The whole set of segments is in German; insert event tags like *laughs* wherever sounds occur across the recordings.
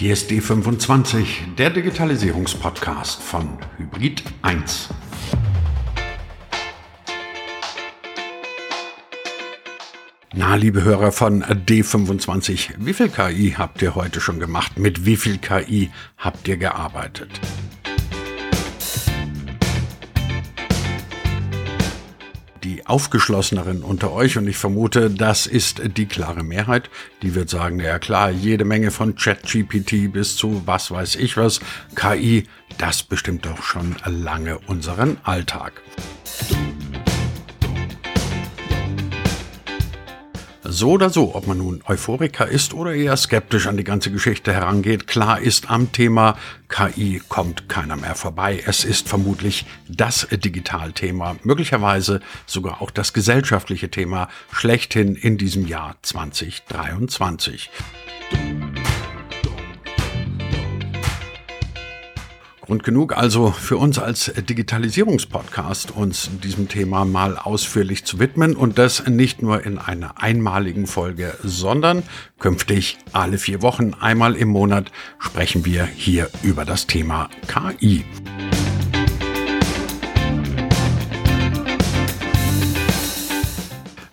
Hier ist D25, der Digitalisierungspodcast von Hybrid 1. Na, liebe Hörer von D25, wie viel KI habt ihr heute schon gemacht? Mit wie viel KI habt ihr gearbeitet? Aufgeschlosseneren unter euch, und ich vermute, das ist die klare Mehrheit, die wird sagen, ja klar, jede Menge von ChatGPT bis zu was weiß ich was, KI, das bestimmt doch schon lange unseren Alltag. So oder so, ob man nun Euphoriker ist oder eher skeptisch an die ganze Geschichte herangeht, klar ist, am Thema KI kommt keiner mehr vorbei. Es ist vermutlich das Digitalthema, möglicherweise sogar auch das gesellschaftliche Thema schlechthin in diesem Jahr 2023. Grund genug also für uns als Digitalisierungspodcast, uns diesem Thema mal ausführlich zu widmen und das nicht nur in einer einmaligen Folge, sondern künftig alle vier Wochen, einmal im Monat sprechen wir hier über das Thema KI.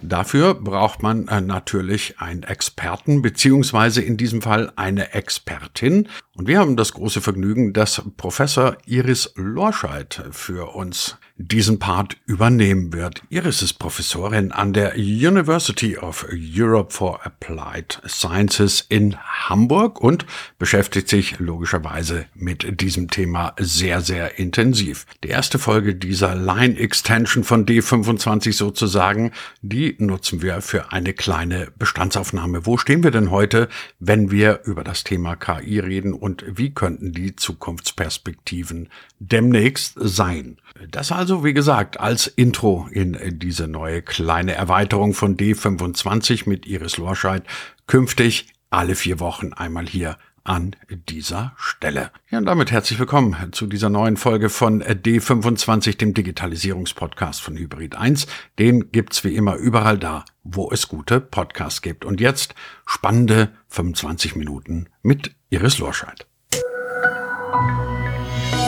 Dafür braucht man äh, natürlich einen Experten, beziehungsweise in diesem Fall eine Expertin. Und wir haben das große Vergnügen, dass Professor Iris Lorscheid für uns diesen Part übernehmen wird. Iris ist Professorin an der University of Europe for Applied Sciences in Hamburg und beschäftigt sich logischerweise mit diesem Thema sehr, sehr intensiv. Die erste Folge dieser Line Extension von D25 sozusagen, die nutzen wir für eine kleine Bestandsaufnahme. Wo stehen wir denn heute, wenn wir über das Thema KI reden und wie könnten die Zukunftsperspektiven demnächst sein? Das also, wie gesagt, als Intro in diese neue kleine Erweiterung von D25 mit Iris Lorscheid. Künftig alle vier Wochen einmal hier an dieser Stelle. Ja, und damit herzlich willkommen zu dieser neuen Folge von D25, dem Digitalisierungspodcast von Hybrid 1. Den gibt's wie immer überall da, wo es gute Podcasts gibt. Und jetzt spannende 25 Minuten mit Iris Lorscheid.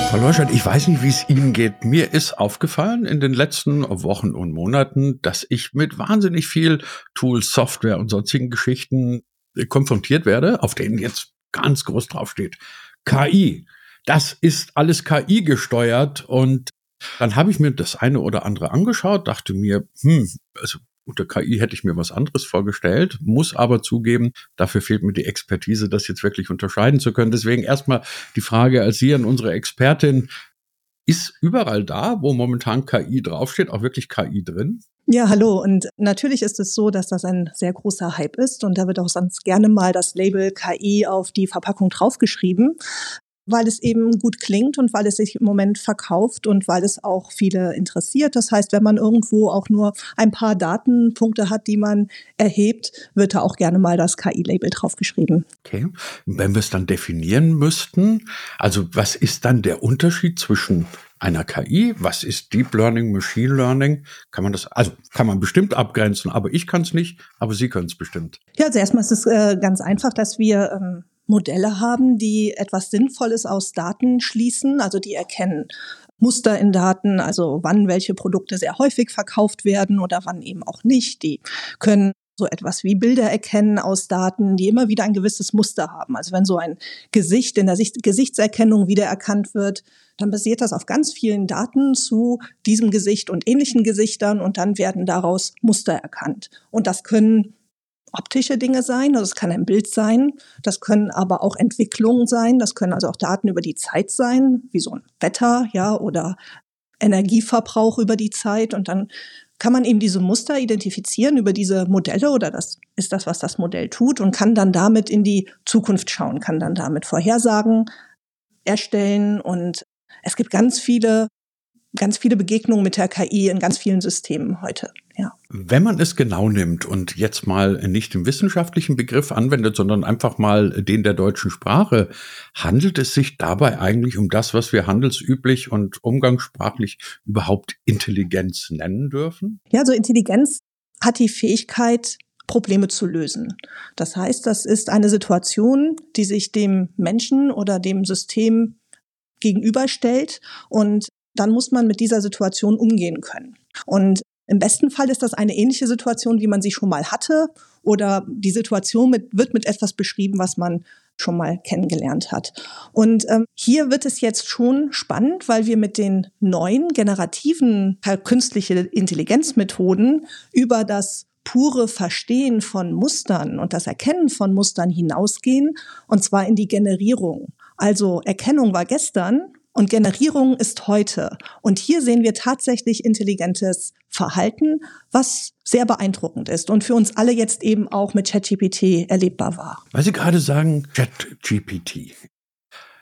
Frau Leuschert, ich weiß nicht, wie es Ihnen geht. Mir ist aufgefallen in den letzten Wochen und Monaten, dass ich mit wahnsinnig viel Tools, Software und sonstigen Geschichten konfrontiert werde, auf denen jetzt ganz groß draufsteht. KI. Das ist alles KI gesteuert und dann habe ich mir das eine oder andere angeschaut, dachte mir, hm, also unter KI hätte ich mir was anderes vorgestellt, muss aber zugeben, dafür fehlt mir die Expertise, das jetzt wirklich unterscheiden zu können. Deswegen erstmal die Frage als Sie an unsere Expertin, ist überall da, wo momentan KI draufsteht, auch wirklich KI drin? Ja, hallo. Und natürlich ist es so, dass das ein sehr großer Hype ist und da wird auch sonst gerne mal das Label KI auf die Verpackung draufgeschrieben weil es eben gut klingt und weil es sich im Moment verkauft und weil es auch viele interessiert. Das heißt, wenn man irgendwo auch nur ein paar Datenpunkte hat, die man erhebt, wird da auch gerne mal das KI-Label draufgeschrieben. Okay. Wenn wir es dann definieren müssten, also was ist dann der Unterschied zwischen einer KI, was ist Deep Learning, Machine Learning? Kann man das, also kann man bestimmt abgrenzen, aber ich kann es nicht, aber Sie können es bestimmt. Ja, also erstmal ist es äh, ganz einfach, dass wir ähm, Modelle haben, die etwas Sinnvolles aus Daten schließen, also die erkennen Muster in Daten, also wann welche Produkte sehr häufig verkauft werden oder wann eben auch nicht. Die können so etwas wie Bilder erkennen aus Daten, die immer wieder ein gewisses Muster haben. Also wenn so ein Gesicht in der Sicht Gesichtserkennung wiedererkannt wird, dann basiert das auf ganz vielen Daten zu diesem Gesicht und ähnlichen Gesichtern und dann werden daraus Muster erkannt. Und das können optische Dinge sein, also es kann ein Bild sein, das können aber auch Entwicklungen sein, das können also auch Daten über die Zeit sein, wie so ein Wetter, ja, oder Energieverbrauch über die Zeit. Und dann kann man eben diese Muster identifizieren über diese Modelle oder das ist das, was das Modell tut und kann dann damit in die Zukunft schauen, kann dann damit Vorhersagen erstellen. Und es gibt ganz viele ganz viele Begegnungen mit der KI in ganz vielen Systemen heute. Ja. Wenn man es genau nimmt und jetzt mal nicht den wissenschaftlichen Begriff anwendet, sondern einfach mal den der deutschen Sprache, handelt es sich dabei eigentlich um das, was wir handelsüblich und umgangssprachlich überhaupt Intelligenz nennen dürfen? Ja, so Intelligenz hat die Fähigkeit, Probleme zu lösen. Das heißt, das ist eine Situation, die sich dem Menschen oder dem System gegenüberstellt und dann muss man mit dieser Situation umgehen können. Und im besten Fall ist das eine ähnliche Situation, wie man sie schon mal hatte, oder die Situation mit, wird mit etwas beschrieben, was man schon mal kennengelernt hat. Und ähm, hier wird es jetzt schon spannend, weil wir mit den neuen generativen künstliche Intelligenzmethoden über das pure Verstehen von Mustern und das Erkennen von Mustern hinausgehen, und zwar in die Generierung. Also Erkennung war gestern und Generierung ist heute. Und hier sehen wir tatsächlich intelligentes Verhalten, was sehr beeindruckend ist und für uns alle jetzt eben auch mit ChatGPT erlebbar war. Weil Sie gerade sagen, ChatGPT.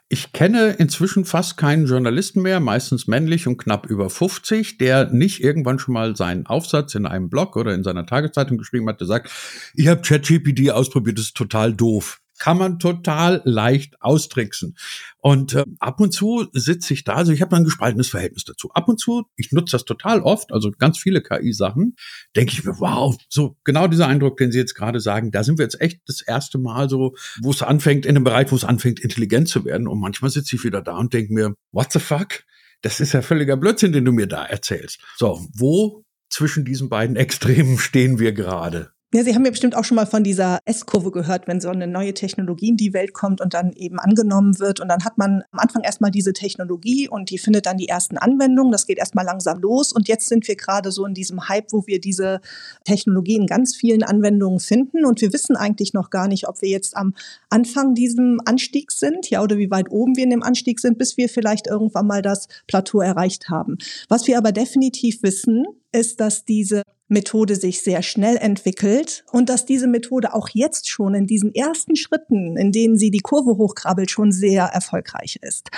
Ich kenne inzwischen fast keinen Journalisten mehr, meistens männlich und knapp über 50, der nicht irgendwann schon mal seinen Aufsatz in einem Blog oder in seiner Tageszeitung geschrieben hat, der sagt, ich habe ChatGPT ausprobiert, das ist total doof kann man total leicht austricksen. Und äh, ab und zu sitze ich da, also ich habe ein gespaltenes Verhältnis dazu. Ab und zu, ich nutze das total oft, also ganz viele KI-Sachen, denke ich mir, wow, so genau dieser Eindruck, den Sie jetzt gerade sagen, da sind wir jetzt echt das erste Mal so, wo es anfängt, in einem Bereich, wo es anfängt, intelligent zu werden. Und manchmal sitze ich wieder da und denke mir, what the fuck? Das ist ja völliger Blödsinn, den du mir da erzählst. So, wo zwischen diesen beiden Extremen stehen wir gerade? Ja, Sie haben ja bestimmt auch schon mal von dieser S-Kurve gehört, wenn so eine neue Technologie in die Welt kommt und dann eben angenommen wird. Und dann hat man am Anfang erstmal diese Technologie und die findet dann die ersten Anwendungen. Das geht erstmal langsam los. Und jetzt sind wir gerade so in diesem Hype, wo wir diese Technologie in ganz vielen Anwendungen finden. Und wir wissen eigentlich noch gar nicht, ob wir jetzt am Anfang diesem Anstieg sind, ja, oder wie weit oben wir in dem Anstieg sind, bis wir vielleicht irgendwann mal das Plateau erreicht haben. Was wir aber definitiv wissen, ist, dass diese Methode sich sehr schnell entwickelt und dass diese Methode auch jetzt schon in diesen ersten Schritten, in denen sie die Kurve hochkrabbelt, schon sehr erfolgreich ist.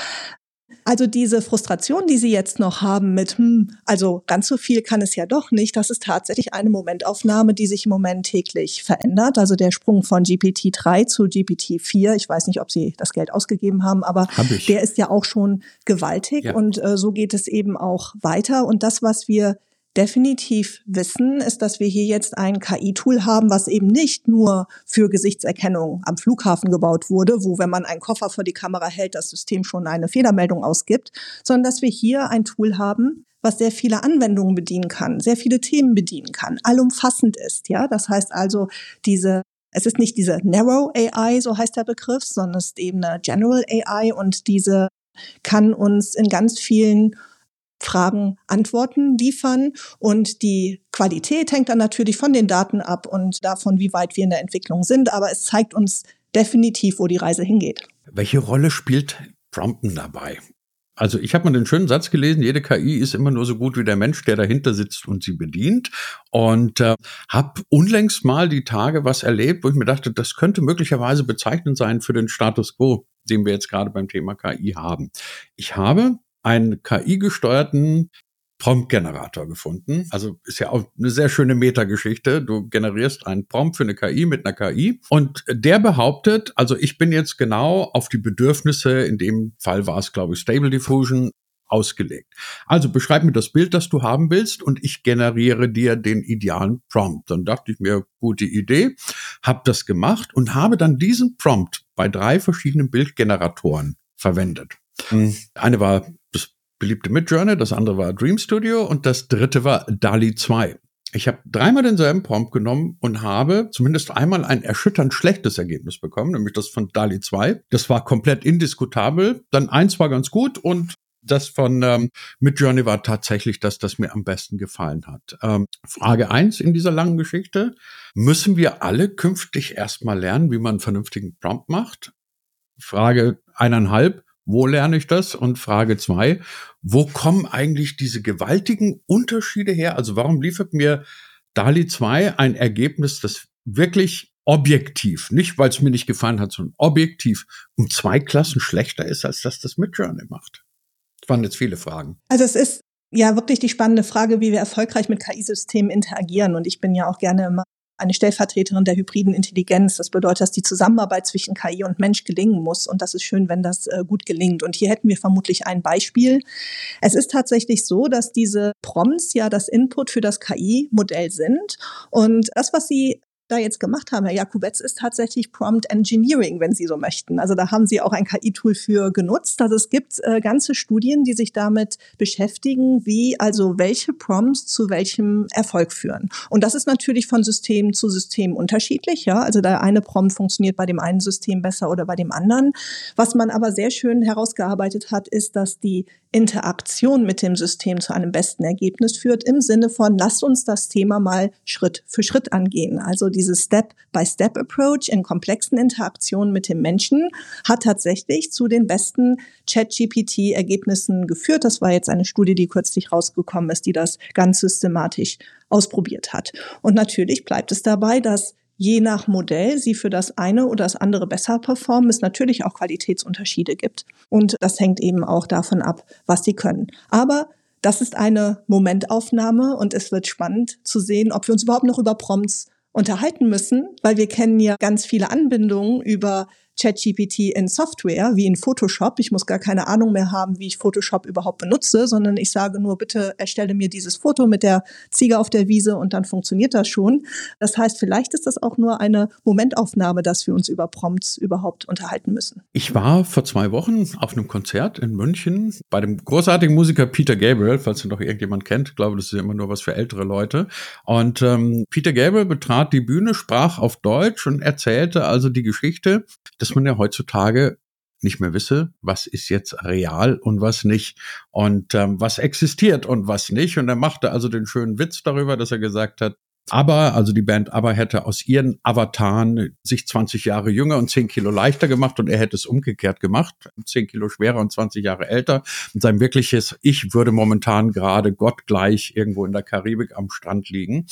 Also diese Frustration, die Sie jetzt noch haben mit, hm, also ganz so viel kann es ja doch nicht, das ist tatsächlich eine Momentaufnahme, die sich im Moment täglich verändert. Also der Sprung von GPT-3 zu GPT-4, ich weiß nicht, ob Sie das Geld ausgegeben haben, aber Hab der ist ja auch schon gewaltig ja. und äh, so geht es eben auch weiter. Und das, was wir definitiv wissen, ist, dass wir hier jetzt ein KI-Tool haben, was eben nicht nur für Gesichtserkennung am Flughafen gebaut wurde, wo, wenn man einen Koffer vor die Kamera hält, das System schon eine Fehlermeldung ausgibt, sondern dass wir hier ein Tool haben, was sehr viele Anwendungen bedienen kann, sehr viele Themen bedienen kann, allumfassend ist, ja. Das heißt also, diese es ist nicht diese Narrow AI, so heißt der Begriff, sondern es ist eben eine General AI und diese kann uns in ganz vielen Fragen Antworten liefern. Und die Qualität hängt dann natürlich von den Daten ab und davon, wie weit wir in der Entwicklung sind. Aber es zeigt uns definitiv, wo die Reise hingeht. Welche Rolle spielt Prompten dabei? Also ich habe mal den schönen Satz gelesen, jede KI ist immer nur so gut wie der Mensch, der dahinter sitzt und sie bedient. Und äh, habe unlängst mal die Tage was erlebt, wo ich mir dachte, das könnte möglicherweise bezeichnend sein für den Status quo, den wir jetzt gerade beim Thema KI haben. Ich habe einen KI-gesteuerten Prompt-Generator gefunden. Also ist ja auch eine sehr schöne Metageschichte. Du generierst einen Prompt für eine KI mit einer KI und der behauptet, also ich bin jetzt genau auf die Bedürfnisse, in dem Fall war es, glaube ich, Stable Diffusion, ausgelegt. Also beschreib mir das Bild, das du haben willst und ich generiere dir den idealen Prompt. Dann dachte ich mir, gute Idee, habe das gemacht und habe dann diesen Prompt bei drei verschiedenen Bildgeneratoren verwendet. Mhm. Eine war beliebte Midjourney, das andere war Dream Studio und das dritte war DALI 2. Ich habe dreimal denselben Prompt genommen und habe zumindest einmal ein erschütternd schlechtes Ergebnis bekommen, nämlich das von DALI 2. Das war komplett indiskutabel. Dann eins war ganz gut und das von ähm, Midjourney war tatsächlich das, das mir am besten gefallen hat. Ähm, Frage eins in dieser langen Geschichte. Müssen wir alle künftig erstmal lernen, wie man einen vernünftigen Prompt macht? Frage eineinhalb wo lerne ich das? Und Frage zwei, wo kommen eigentlich diese gewaltigen Unterschiede her? Also warum liefert mir DALI 2 ein Ergebnis, das wirklich objektiv, nicht weil es mir nicht gefallen hat, sondern objektiv um zwei Klassen schlechter ist, als das das Midjourney macht? Das waren jetzt viele Fragen. Also es ist ja wirklich die spannende Frage, wie wir erfolgreich mit KI-Systemen interagieren. Und ich bin ja auch gerne immer eine Stellvertreterin der hybriden Intelligenz. Das bedeutet, dass die Zusammenarbeit zwischen KI und Mensch gelingen muss. Und das ist schön, wenn das äh, gut gelingt. Und hier hätten wir vermutlich ein Beispiel. Es ist tatsächlich so, dass diese Prompts ja das Input für das KI-Modell sind. Und das, was Sie da jetzt gemacht haben, Herr Jakubetz, ist tatsächlich Prompt Engineering, wenn Sie so möchten. Also da haben Sie auch ein KI-Tool für genutzt. Also es gibt äh, ganze Studien, die sich damit beschäftigen, wie also welche Prompts zu welchem Erfolg führen. Und das ist natürlich von System zu System unterschiedlich. Ja, also der eine Prompt funktioniert bei dem einen System besser oder bei dem anderen. Was man aber sehr schön herausgearbeitet hat, ist, dass die Interaktion mit dem System zu einem besten Ergebnis führt, im Sinne von, lasst uns das Thema mal Schritt für Schritt angehen. Also dieses Step-by-Step-Approach in komplexen Interaktionen mit dem Menschen hat tatsächlich zu den besten Chat-GPT-Ergebnissen geführt. Das war jetzt eine Studie, die kürzlich rausgekommen ist, die das ganz systematisch ausprobiert hat. Und natürlich bleibt es dabei, dass je nach Modell sie für das eine oder das andere besser performen, es natürlich auch Qualitätsunterschiede gibt. Und das hängt eben auch davon ab, was sie können. Aber das ist eine Momentaufnahme und es wird spannend zu sehen, ob wir uns überhaupt noch über Prompts unterhalten müssen, weil wir kennen ja ganz viele Anbindungen über ChatGPT in Software, wie in Photoshop. Ich muss gar keine Ahnung mehr haben, wie ich Photoshop überhaupt benutze, sondern ich sage nur, bitte erstelle mir dieses Foto mit der Ziege auf der Wiese und dann funktioniert das schon. Das heißt, vielleicht ist das auch nur eine Momentaufnahme, dass wir uns über Prompts überhaupt unterhalten müssen. Ich war vor zwei Wochen auf einem Konzert in München bei dem großartigen Musiker Peter Gabriel, falls ihr noch irgendjemand kennt. Ich glaube, das ist immer nur was für ältere Leute. Und ähm, Peter Gabriel betrat die Bühne, sprach auf Deutsch und erzählte also die Geschichte dass man ja heutzutage nicht mehr wisse, was ist jetzt real und was nicht und ähm, was existiert und was nicht. Und er machte also den schönen Witz darüber, dass er gesagt hat, aber, also die Band Aber hätte aus ihren Avataren sich 20 Jahre jünger und 10 Kilo leichter gemacht und er hätte es umgekehrt gemacht, 10 Kilo schwerer und 20 Jahre älter. Und sein wirkliches Ich würde momentan gerade gottgleich irgendwo in der Karibik am Strand liegen.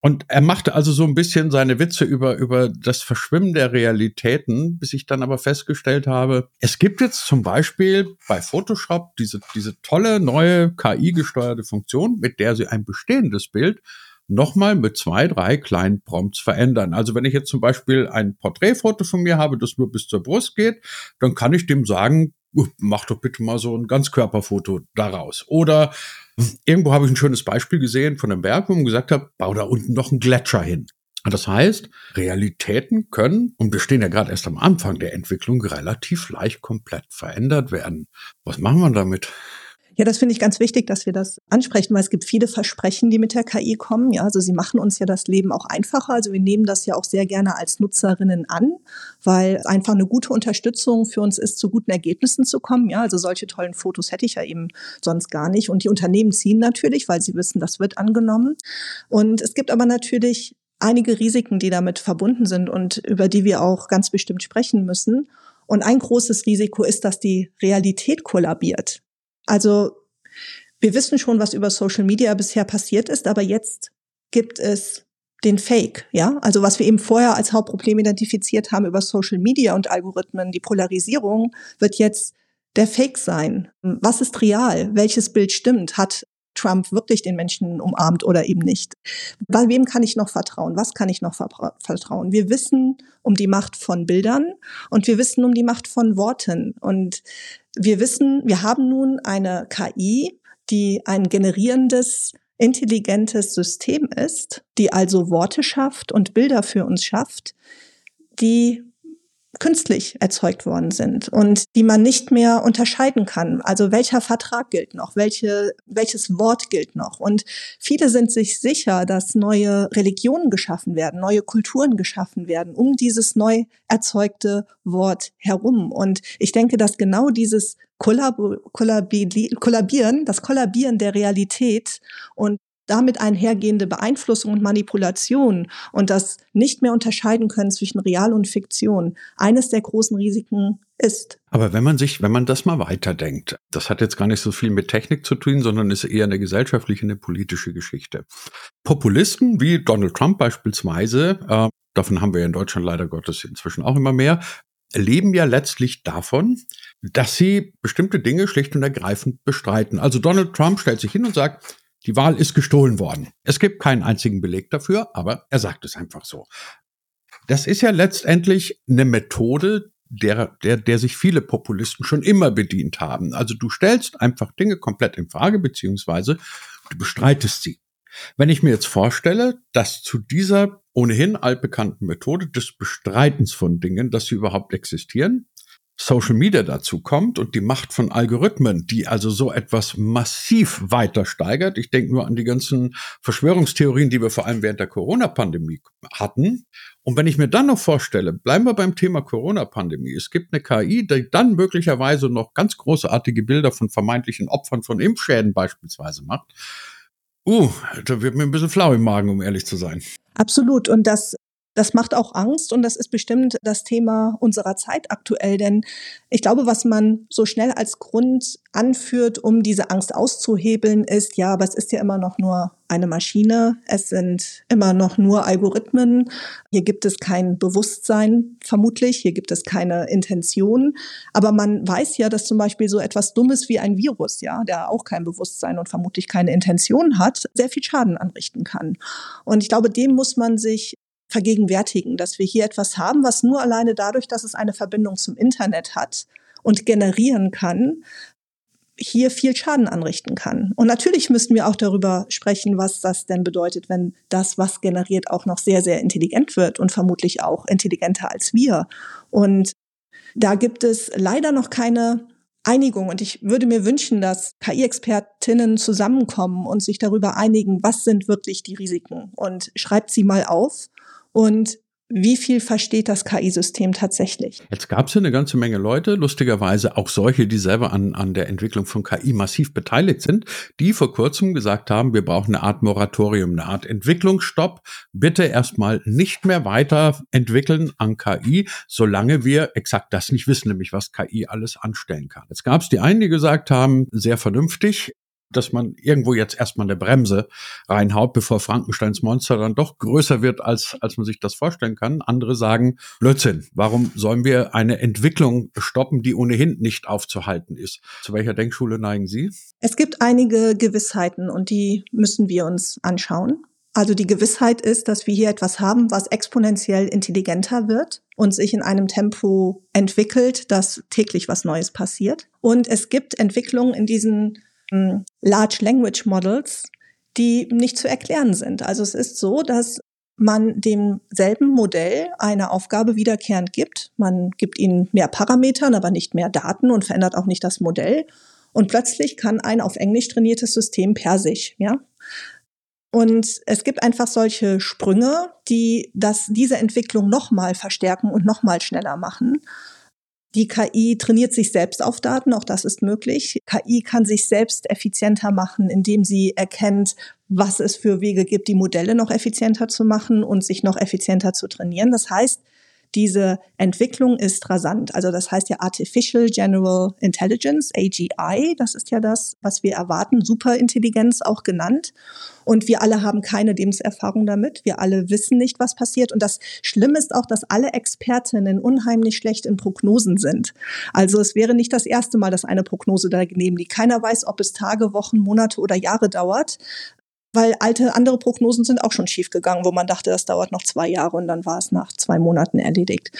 Und er machte also so ein bisschen seine Witze über, über das Verschwimmen der Realitäten, bis ich dann aber festgestellt habe, es gibt jetzt zum Beispiel bei Photoshop diese, diese tolle neue KI-gesteuerte Funktion, mit der sie ein bestehendes Bild nochmal mit zwei, drei kleinen Prompts verändern. Also wenn ich jetzt zum Beispiel ein Porträtfoto von mir habe, das nur bis zur Brust geht, dann kann ich dem sagen, mach doch bitte mal so ein Ganzkörperfoto daraus. Oder irgendwo habe ich ein schönes Beispiel gesehen von einem Berg, wo man gesagt hat, bau da unten noch einen Gletscher hin. Das heißt, Realitäten können, und wir stehen ja gerade erst am Anfang der Entwicklung, relativ leicht komplett verändert werden. Was machen wir damit? Ja, das finde ich ganz wichtig, dass wir das ansprechen, weil es gibt viele Versprechen, die mit der KI kommen. Ja, also sie machen uns ja das Leben auch einfacher. Also wir nehmen das ja auch sehr gerne als Nutzerinnen an, weil einfach eine gute Unterstützung für uns ist, zu guten Ergebnissen zu kommen. Ja, also solche tollen Fotos hätte ich ja eben sonst gar nicht. Und die Unternehmen ziehen natürlich, weil sie wissen, das wird angenommen. Und es gibt aber natürlich einige Risiken, die damit verbunden sind und über die wir auch ganz bestimmt sprechen müssen. Und ein großes Risiko ist, dass die Realität kollabiert. Also wir wissen schon, was über Social Media bisher passiert ist, aber jetzt gibt es den Fake, ja, also was wir eben vorher als Hauptproblem identifiziert haben über Social Media und Algorithmen, die Polarisierung wird jetzt der Fake sein. Was ist real? Welches Bild stimmt? Hat Trump wirklich den Menschen umarmt oder eben nicht? Wem kann ich noch vertrauen? Was kann ich noch vertrauen? Wir wissen um die Macht von Bildern und wir wissen um die Macht von Worten und wir wissen, wir haben nun eine KI, die ein generierendes, intelligentes System ist, die also Worte schafft und Bilder für uns schafft, die künstlich erzeugt worden sind und die man nicht mehr unterscheiden kann. Also welcher Vertrag gilt noch? Welche, welches Wort gilt noch? Und viele sind sich sicher, dass neue Religionen geschaffen werden, neue Kulturen geschaffen werden, um dieses neu erzeugte Wort herum. Und ich denke, dass genau dieses Kollab Kollabieren, das Kollabieren der Realität und damit einhergehende Beeinflussung und Manipulation und das nicht mehr unterscheiden können zwischen Real und Fiktion eines der großen Risiken ist. Aber wenn man sich, wenn man das mal weiterdenkt, das hat jetzt gar nicht so viel mit Technik zu tun, sondern ist eher eine gesellschaftliche, eine politische Geschichte. Populisten wie Donald Trump beispielsweise, äh, davon haben wir in Deutschland leider Gottes inzwischen auch immer mehr, leben ja letztlich davon, dass sie bestimmte Dinge schlicht und ergreifend bestreiten. Also Donald Trump stellt sich hin und sagt, die Wahl ist gestohlen worden. Es gibt keinen einzigen Beleg dafür, aber er sagt es einfach so. Das ist ja letztendlich eine Methode, der, der, der sich viele Populisten schon immer bedient haben. Also du stellst einfach Dinge komplett in Frage, beziehungsweise du bestreitest sie. Wenn ich mir jetzt vorstelle, dass zu dieser ohnehin altbekannten Methode des Bestreitens von Dingen, dass sie überhaupt existieren, Social Media dazu kommt und die Macht von Algorithmen, die also so etwas massiv weiter steigert. Ich denke nur an die ganzen Verschwörungstheorien, die wir vor allem während der Corona-Pandemie hatten. Und wenn ich mir dann noch vorstelle, bleiben wir beim Thema Corona-Pandemie. Es gibt eine KI, die dann möglicherweise noch ganz großartige Bilder von vermeintlichen Opfern von Impfschäden beispielsweise macht. Uh, da wird mir ein bisschen flau im Magen, um ehrlich zu sein. Absolut. Und das das macht auch Angst und das ist bestimmt das Thema unserer Zeit aktuell, denn ich glaube, was man so schnell als Grund anführt, um diese Angst auszuhebeln, ist, ja, aber es ist ja immer noch nur eine Maschine, es sind immer noch nur Algorithmen, hier gibt es kein Bewusstsein, vermutlich, hier gibt es keine Intention, aber man weiß ja, dass zum Beispiel so etwas Dummes wie ein Virus, ja, der auch kein Bewusstsein und vermutlich keine Intention hat, sehr viel Schaden anrichten kann. Und ich glaube, dem muss man sich vergegenwärtigen, dass wir hier etwas haben, was nur alleine dadurch, dass es eine Verbindung zum Internet hat und generieren kann, hier viel Schaden anrichten kann. Und natürlich müssten wir auch darüber sprechen, was das denn bedeutet, wenn das, was generiert, auch noch sehr, sehr intelligent wird und vermutlich auch intelligenter als wir. Und da gibt es leider noch keine Einigung. Und ich würde mir wünschen, dass KI-Expertinnen zusammenkommen und sich darüber einigen, was sind wirklich die Risiken. Und schreibt sie mal auf und wie viel versteht das KI-System tatsächlich? Jetzt gab es ja eine ganze Menge Leute, lustigerweise auch solche, die selber an, an der Entwicklung von KI massiv beteiligt sind, die vor kurzem gesagt haben, wir brauchen eine Art Moratorium, eine Art Entwicklungsstopp. Bitte erstmal nicht mehr weiterentwickeln an KI, solange wir exakt das nicht wissen, nämlich was KI alles anstellen kann. Jetzt gab es die einen, die gesagt haben, sehr vernünftig, dass man irgendwo jetzt erstmal eine Bremse reinhaut, bevor Frankensteins Monster dann doch größer wird, als, als man sich das vorstellen kann. Andere sagen, Blödsinn, warum sollen wir eine Entwicklung stoppen, die ohnehin nicht aufzuhalten ist? Zu welcher Denkschule neigen Sie? Es gibt einige Gewissheiten und die müssen wir uns anschauen. Also die Gewissheit ist, dass wir hier etwas haben, was exponentiell intelligenter wird und sich in einem Tempo entwickelt, dass täglich was Neues passiert. Und es gibt Entwicklungen in diesen Large Language Models, die nicht zu erklären sind. Also es ist so, dass man demselben Modell eine Aufgabe wiederkehrend gibt. Man gibt ihnen mehr Parametern, aber nicht mehr Daten und verändert auch nicht das Modell. Und plötzlich kann ein auf Englisch trainiertes System Persisch, ja. Und es gibt einfach solche Sprünge, die das, diese Entwicklung nochmal verstärken und nochmal schneller machen. Die KI trainiert sich selbst auf Daten, auch das ist möglich. KI kann sich selbst effizienter machen, indem sie erkennt, was es für Wege gibt, die Modelle noch effizienter zu machen und sich noch effizienter zu trainieren. Das heißt, diese Entwicklung ist rasant. Also das heißt ja Artificial General Intelligence, AGI, das ist ja das, was wir erwarten, Superintelligenz auch genannt. Und wir alle haben keine Lebenserfahrung damit. Wir alle wissen nicht, was passiert. Und das Schlimme ist auch, dass alle Expertinnen unheimlich schlecht in Prognosen sind. Also es wäre nicht das erste Mal, dass eine Prognose daneben liegt. Keiner weiß, ob es Tage, Wochen, Monate oder Jahre dauert weil alte andere Prognosen sind auch schon schiefgegangen, wo man dachte, das dauert noch zwei Jahre und dann war es nach zwei Monaten erledigt.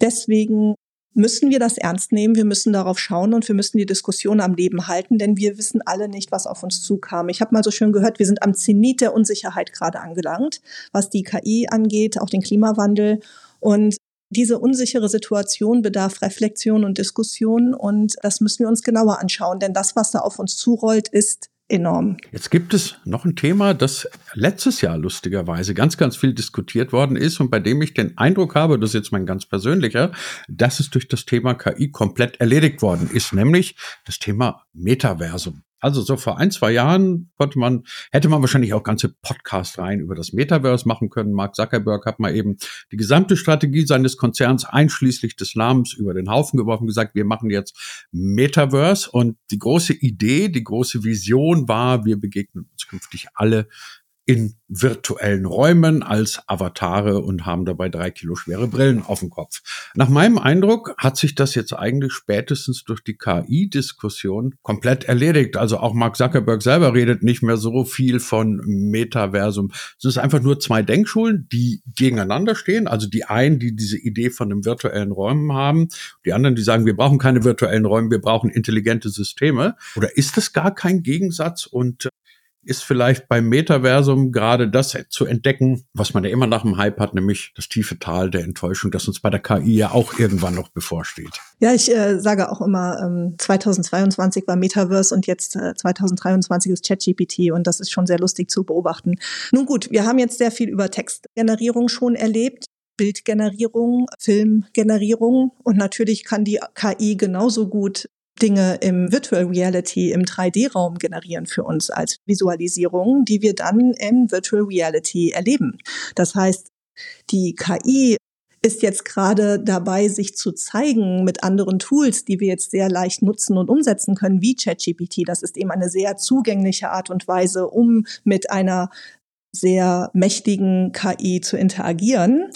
Deswegen müssen wir das ernst nehmen, wir müssen darauf schauen und wir müssen die Diskussion am Leben halten, denn wir wissen alle nicht, was auf uns zukam. Ich habe mal so schön gehört, wir sind am Zenit der Unsicherheit gerade angelangt, was die KI angeht, auch den Klimawandel. Und diese unsichere Situation bedarf Reflexion und Diskussion und das müssen wir uns genauer anschauen, denn das, was da auf uns zurollt, ist enorm. Jetzt gibt es noch ein Thema, das letztes Jahr lustigerweise ganz, ganz viel diskutiert worden ist und bei dem ich den Eindruck habe, das ist jetzt mein ganz persönlicher, dass es durch das Thema KI komplett erledigt worden ist, nämlich das Thema Metaversum. Also so vor ein, zwei Jahren konnte man, hätte man wahrscheinlich auch ganze Podcast rein über das Metaverse machen können. Mark Zuckerberg hat mal eben die gesamte Strategie seines Konzerns einschließlich des Namens über den Haufen geworfen, gesagt, wir machen jetzt Metaverse. Und die große Idee, die große Vision war, wir begegnen uns künftig alle in virtuellen Räumen als Avatare und haben dabei drei Kilo schwere Brillen auf dem Kopf. Nach meinem Eindruck hat sich das jetzt eigentlich spätestens durch die KI-Diskussion komplett erledigt. Also auch Mark Zuckerberg selber redet nicht mehr so viel von Metaversum. Es ist einfach nur zwei Denkschulen, die gegeneinander stehen. Also die einen, die diese Idee von einem virtuellen Räumen haben, die anderen, die sagen, wir brauchen keine virtuellen Räume, wir brauchen intelligente Systeme. Oder ist das gar kein Gegensatz und ist vielleicht beim Metaversum gerade das zu entdecken, was man ja immer nach dem Hype hat, nämlich das tiefe Tal der Enttäuschung, das uns bei der KI ja auch irgendwann noch bevorsteht. Ja, ich äh, sage auch immer, ähm, 2022 war Metaverse und jetzt äh, 2023 ist ChatGPT und das ist schon sehr lustig zu beobachten. Nun gut, wir haben jetzt sehr viel über Textgenerierung schon erlebt. Bildgenerierung, Filmgenerierung und natürlich kann die KI genauso gut Dinge im Virtual Reality, im 3D-Raum generieren für uns als Visualisierung, die wir dann in Virtual Reality erleben. Das heißt, die KI ist jetzt gerade dabei, sich zu zeigen mit anderen Tools, die wir jetzt sehr leicht nutzen und umsetzen können, wie ChatGPT. Das ist eben eine sehr zugängliche Art und Weise, um mit einer sehr mächtigen KI zu interagieren.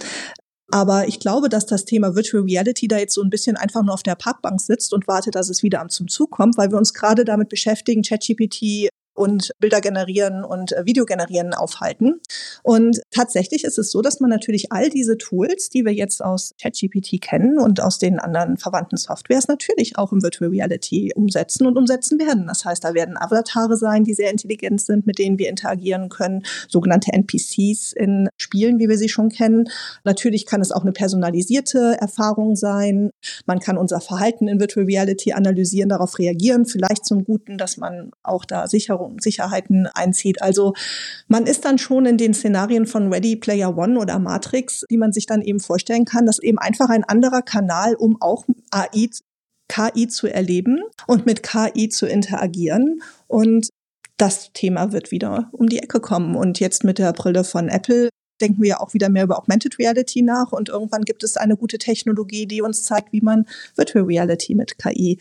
Aber ich glaube, dass das Thema Virtual Reality da jetzt so ein bisschen einfach nur auf der Parkbank sitzt und wartet, dass es wieder zum Zug kommt, weil wir uns gerade damit beschäftigen, ChatGPT und Bilder generieren und äh, Video generieren aufhalten. Und tatsächlich ist es so, dass man natürlich all diese Tools, die wir jetzt aus ChatGPT kennen und aus den anderen verwandten Softwares, natürlich auch im Virtual Reality umsetzen und umsetzen werden. Das heißt, da werden Avatare sein, die sehr intelligent sind, mit denen wir interagieren können, sogenannte NPCs in Spielen, wie wir sie schon kennen. Natürlich kann es auch eine personalisierte Erfahrung sein. Man kann unser Verhalten in Virtual Reality analysieren, darauf reagieren, vielleicht zum Guten, dass man auch da Sicherung Sicherheiten einzieht. Also man ist dann schon in den Szenarien von Ready Player One oder Matrix, die man sich dann eben vorstellen kann, dass eben einfach ein anderer Kanal, um auch AI, KI zu erleben und mit KI zu interagieren. Und das Thema wird wieder um die Ecke kommen. Und jetzt mit der Brille von Apple denken wir auch wieder mehr über Augmented Reality nach und irgendwann gibt es eine gute Technologie, die uns zeigt, wie man Virtual Reality mit KI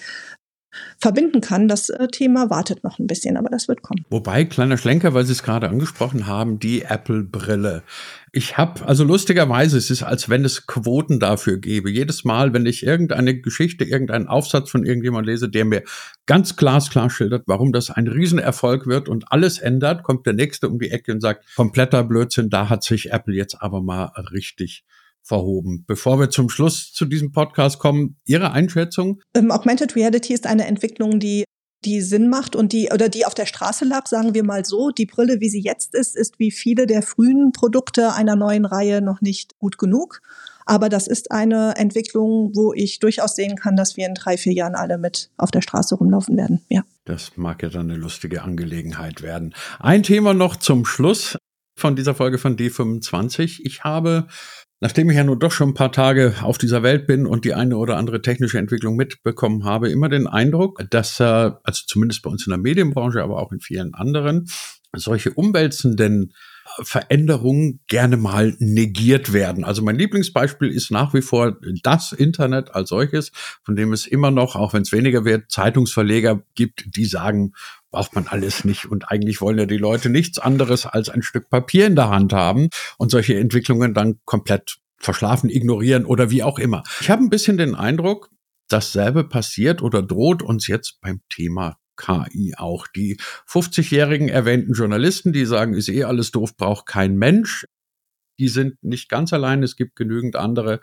verbinden kann. Das äh, Thema wartet noch ein bisschen, aber das wird kommen. Wobei, kleiner Schlenker, weil Sie es gerade angesprochen haben, die Apple-Brille. Ich habe, also lustigerweise, es ist, als wenn es Quoten dafür gäbe. Jedes Mal, wenn ich irgendeine Geschichte, irgendeinen Aufsatz von irgendjemand lese, der mir ganz glasklar schildert, warum das ein Riesenerfolg wird und alles ändert, kommt der Nächste um die Ecke und sagt, kompletter Blödsinn, da hat sich Apple jetzt aber mal richtig verhoben. Bevor wir zum Schluss zu diesem Podcast kommen, Ihre Einschätzung? Ähm, Augmented Reality ist eine Entwicklung, die die Sinn macht und die oder die auf der Straße lag, sagen wir mal so. Die Brille, wie sie jetzt ist, ist wie viele der frühen Produkte einer neuen Reihe noch nicht gut genug. Aber das ist eine Entwicklung, wo ich durchaus sehen kann, dass wir in drei, vier Jahren alle mit auf der Straße rumlaufen werden. Ja. Das mag ja dann eine lustige Angelegenheit werden. Ein Thema noch zum Schluss von dieser Folge von D25. Ich habe Nachdem ich ja nur doch schon ein paar Tage auf dieser Welt bin und die eine oder andere technische Entwicklung mitbekommen habe, immer den Eindruck, dass, äh, also zumindest bei uns in der Medienbranche, aber auch in vielen anderen, solche umwälzenden Veränderungen gerne mal negiert werden. Also mein Lieblingsbeispiel ist nach wie vor das Internet als solches, von dem es immer noch, auch wenn es weniger wird, Zeitungsverleger gibt, die sagen, braucht man alles nicht. Und eigentlich wollen ja die Leute nichts anderes als ein Stück Papier in der Hand haben und solche Entwicklungen dann komplett verschlafen, ignorieren oder wie auch immer. Ich habe ein bisschen den Eindruck, dasselbe passiert oder droht uns jetzt beim Thema KI auch. Die 50-jährigen erwähnten Journalisten, die sagen, ist eh alles doof, braucht kein Mensch. Die sind nicht ganz allein. Es gibt genügend andere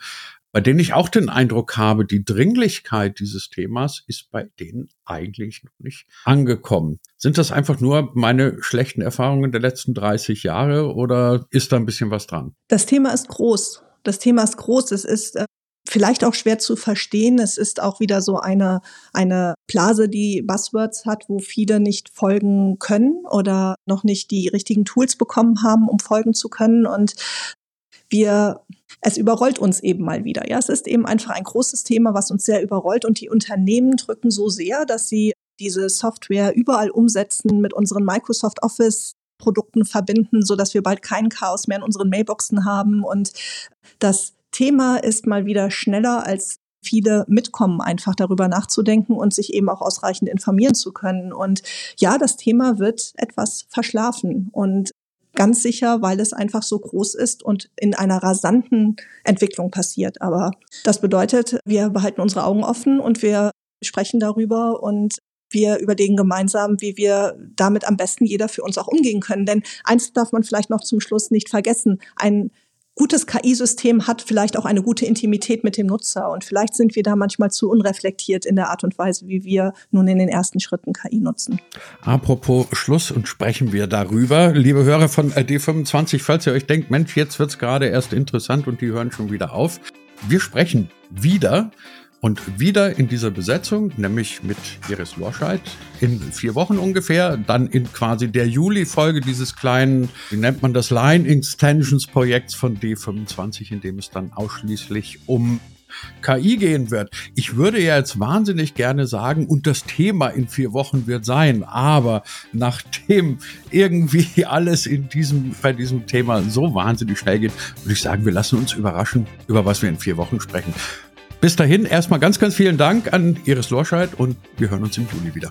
bei denen ich auch den Eindruck habe, die Dringlichkeit dieses Themas ist bei denen eigentlich noch nicht angekommen. Sind das einfach nur meine schlechten Erfahrungen der letzten 30 Jahre oder ist da ein bisschen was dran? Das Thema ist groß. Das Thema ist groß. Es ist äh, vielleicht auch schwer zu verstehen. Es ist auch wieder so eine, eine Blase, die Buzzwords hat, wo viele nicht folgen können oder noch nicht die richtigen Tools bekommen haben, um folgen zu können. Und wir, es überrollt uns eben mal wieder. Ja, es ist eben einfach ein großes Thema, was uns sehr überrollt und die Unternehmen drücken so sehr, dass sie diese Software überall umsetzen, mit unseren Microsoft Office Produkten verbinden, so dass wir bald kein Chaos mehr in unseren Mailboxen haben und das Thema ist mal wieder schneller als viele mitkommen, einfach darüber nachzudenken und sich eben auch ausreichend informieren zu können. Und ja, das Thema wird etwas verschlafen. Und Ganz sicher, weil es einfach so groß ist und in einer rasanten Entwicklung passiert. Aber das bedeutet, wir behalten unsere Augen offen und wir sprechen darüber und wir überlegen gemeinsam, wie wir damit am besten jeder für uns auch umgehen können. Denn eins darf man vielleicht noch zum Schluss nicht vergessen. Ein gutes KI-System hat vielleicht auch eine gute Intimität mit dem Nutzer und vielleicht sind wir da manchmal zu unreflektiert in der Art und Weise, wie wir nun in den ersten Schritten KI nutzen. Apropos Schluss und sprechen wir darüber. Liebe Hörer von D25, falls ihr euch denkt, Mensch, jetzt wird's gerade erst interessant und die hören schon wieder auf. Wir sprechen wieder und wieder in dieser Besetzung, nämlich mit Iris Lorscheid, in vier Wochen ungefähr, dann in quasi der Juli-Folge dieses kleinen, wie nennt man das, Line Extensions Projekts von D25, in dem es dann ausschließlich um KI gehen wird. Ich würde ja jetzt wahnsinnig gerne sagen, und das Thema in vier Wochen wird sein, aber nachdem irgendwie *laughs* alles in diesem, bei diesem Thema so wahnsinnig schnell geht, würde ich sagen, wir lassen uns überraschen, über was wir in vier Wochen sprechen. Bis dahin erstmal ganz, ganz vielen Dank an Iris Lorscheid und wir hören uns im Juni wieder.